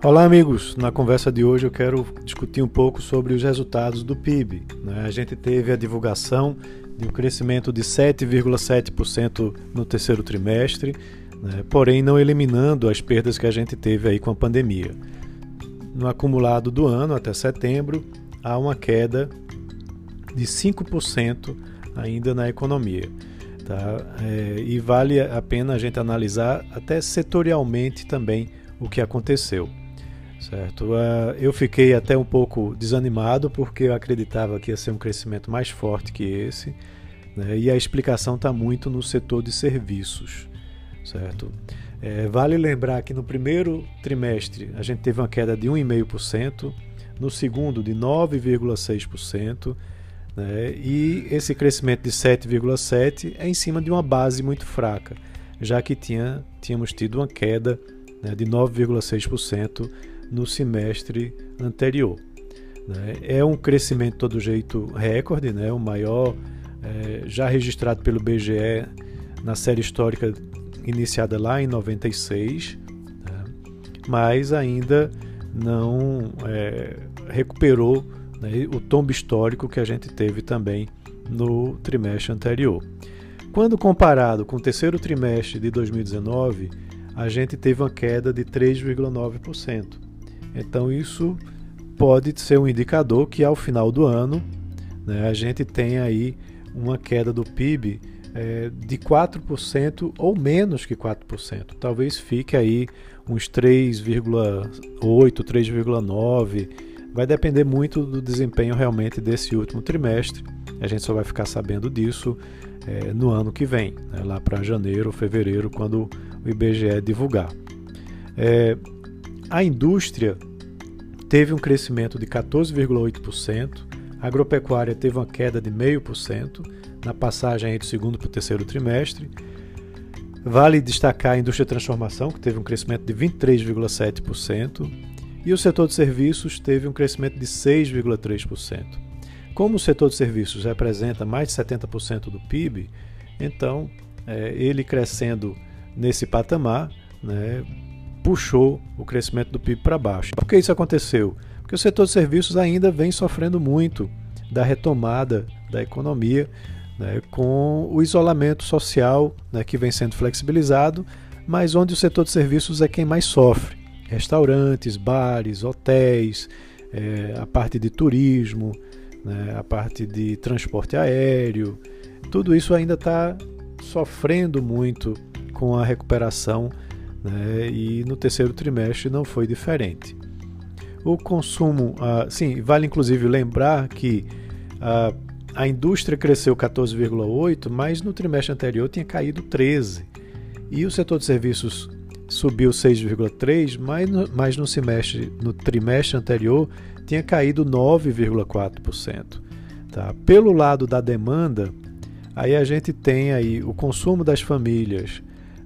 Olá, amigos. Na conversa de hoje eu quero discutir um pouco sobre os resultados do PIB. Né? A gente teve a divulgação de um crescimento de 7,7% no terceiro trimestre, né? porém não eliminando as perdas que a gente teve aí com a pandemia. No acumulado do ano até setembro, há uma queda de 5% ainda na economia. Tá? É, e vale a pena a gente analisar até setorialmente também o que aconteceu. Certo. Uh, eu fiquei até um pouco desanimado porque eu acreditava que ia ser um crescimento mais forte que esse, né? e a explicação está muito no setor de serviços. Certo. É, vale lembrar que no primeiro trimestre a gente teve uma queda de 1,5%, no segundo de 9,6%, né? e esse crescimento de 7,7% é em cima de uma base muito fraca, já que tinha, tínhamos tido uma queda né, de 9,6% no semestre anterior. Né? É um crescimento, de todo jeito, recorde, né? o maior é, já registrado pelo BGE na série histórica iniciada lá em 96, né? mas ainda não é, recuperou né, o tombo histórico que a gente teve também no trimestre anterior. Quando comparado com o terceiro trimestre de 2019, a gente teve uma queda de 3,9%. Então isso pode ser um indicador que ao final do ano né, a gente tem aí uma queda do PIB é, de 4% ou menos que 4%. Talvez fique aí uns 3,8, 3,9%. Vai depender muito do desempenho realmente desse último trimestre. A gente só vai ficar sabendo disso é, no ano que vem, né, lá para janeiro fevereiro, quando o IBGE divulgar. É, a indústria teve um crescimento de 14,8%, a agropecuária teve uma queda de 0,5% na passagem do segundo para o terceiro trimestre. Vale destacar a indústria de transformação, que teve um crescimento de 23,7%, e o setor de serviços teve um crescimento de 6,3%. Como o setor de serviços representa mais de 70% do PIB, então é, ele crescendo nesse patamar, né, puxou o crescimento do PIB para baixo. Por que isso aconteceu? Porque o setor de serviços ainda vem sofrendo muito da retomada da economia, né, com o isolamento social né, que vem sendo flexibilizado, mas onde o setor de serviços é quem mais sofre. Restaurantes, bares, hotéis, é, a parte de turismo, né, a parte de transporte aéreo, tudo isso ainda está sofrendo muito com a recuperação né, e no terceiro trimestre não foi diferente. O consumo, ah, sim, vale inclusive lembrar que ah, a indústria cresceu 14,8%, mas no trimestre anterior tinha caído 13%. E o setor de serviços subiu 6,3%, mas no, mas no, semestre, no trimestre anterior tinha caído 9,4%. Tá? Pelo lado da demanda, aí a gente tem aí o consumo das famílias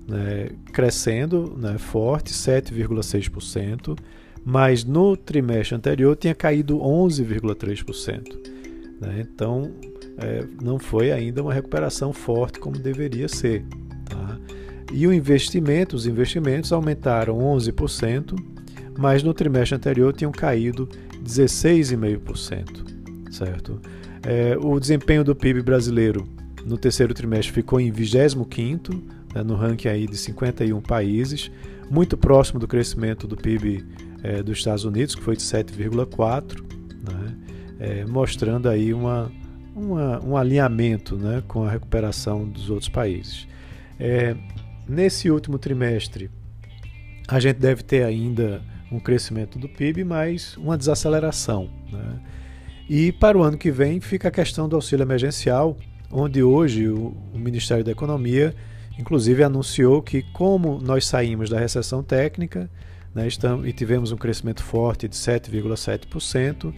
né, crescendo né, forte, 7,6%, mas no trimestre anterior tinha caído 11,3%. Né? Então, é, não foi ainda uma recuperação forte como deveria ser. Tá? E o investimento, os investimentos aumentaram 11%, mas no trimestre anterior tinham caído 16,5%. Certo? É, o desempenho do PIB brasileiro no terceiro trimestre ficou em 25º, né, no ranking aí de 51 países, muito próximo do crescimento do PIB é, dos Estados Unidos, que foi de 7,4, né, é, mostrando aí uma, uma, um alinhamento né, com a recuperação dos outros países. É, nesse último trimestre, a gente deve ter ainda um crescimento do PIB, mas uma desaceleração. Né? E para o ano que vem fica a questão do auxílio emergencial, onde hoje o, o Ministério da Economia inclusive anunciou que, como nós saímos da recessão técnica né, estamos, e tivemos um crescimento forte de 7,7%,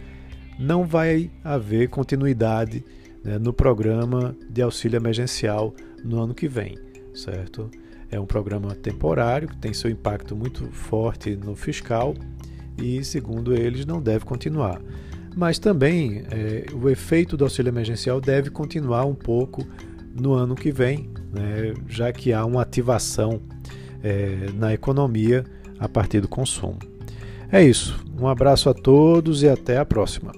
não vai haver continuidade né, no programa de auxílio emergencial no ano que vem, certo? É um programa temporário que tem seu impacto muito forte no fiscal e, segundo eles, não deve continuar. Mas também é, o efeito do auxílio emergencial deve continuar um pouco no ano que vem, né, já que há uma ativação é, na economia a partir do consumo. É isso. Um abraço a todos e até a próxima.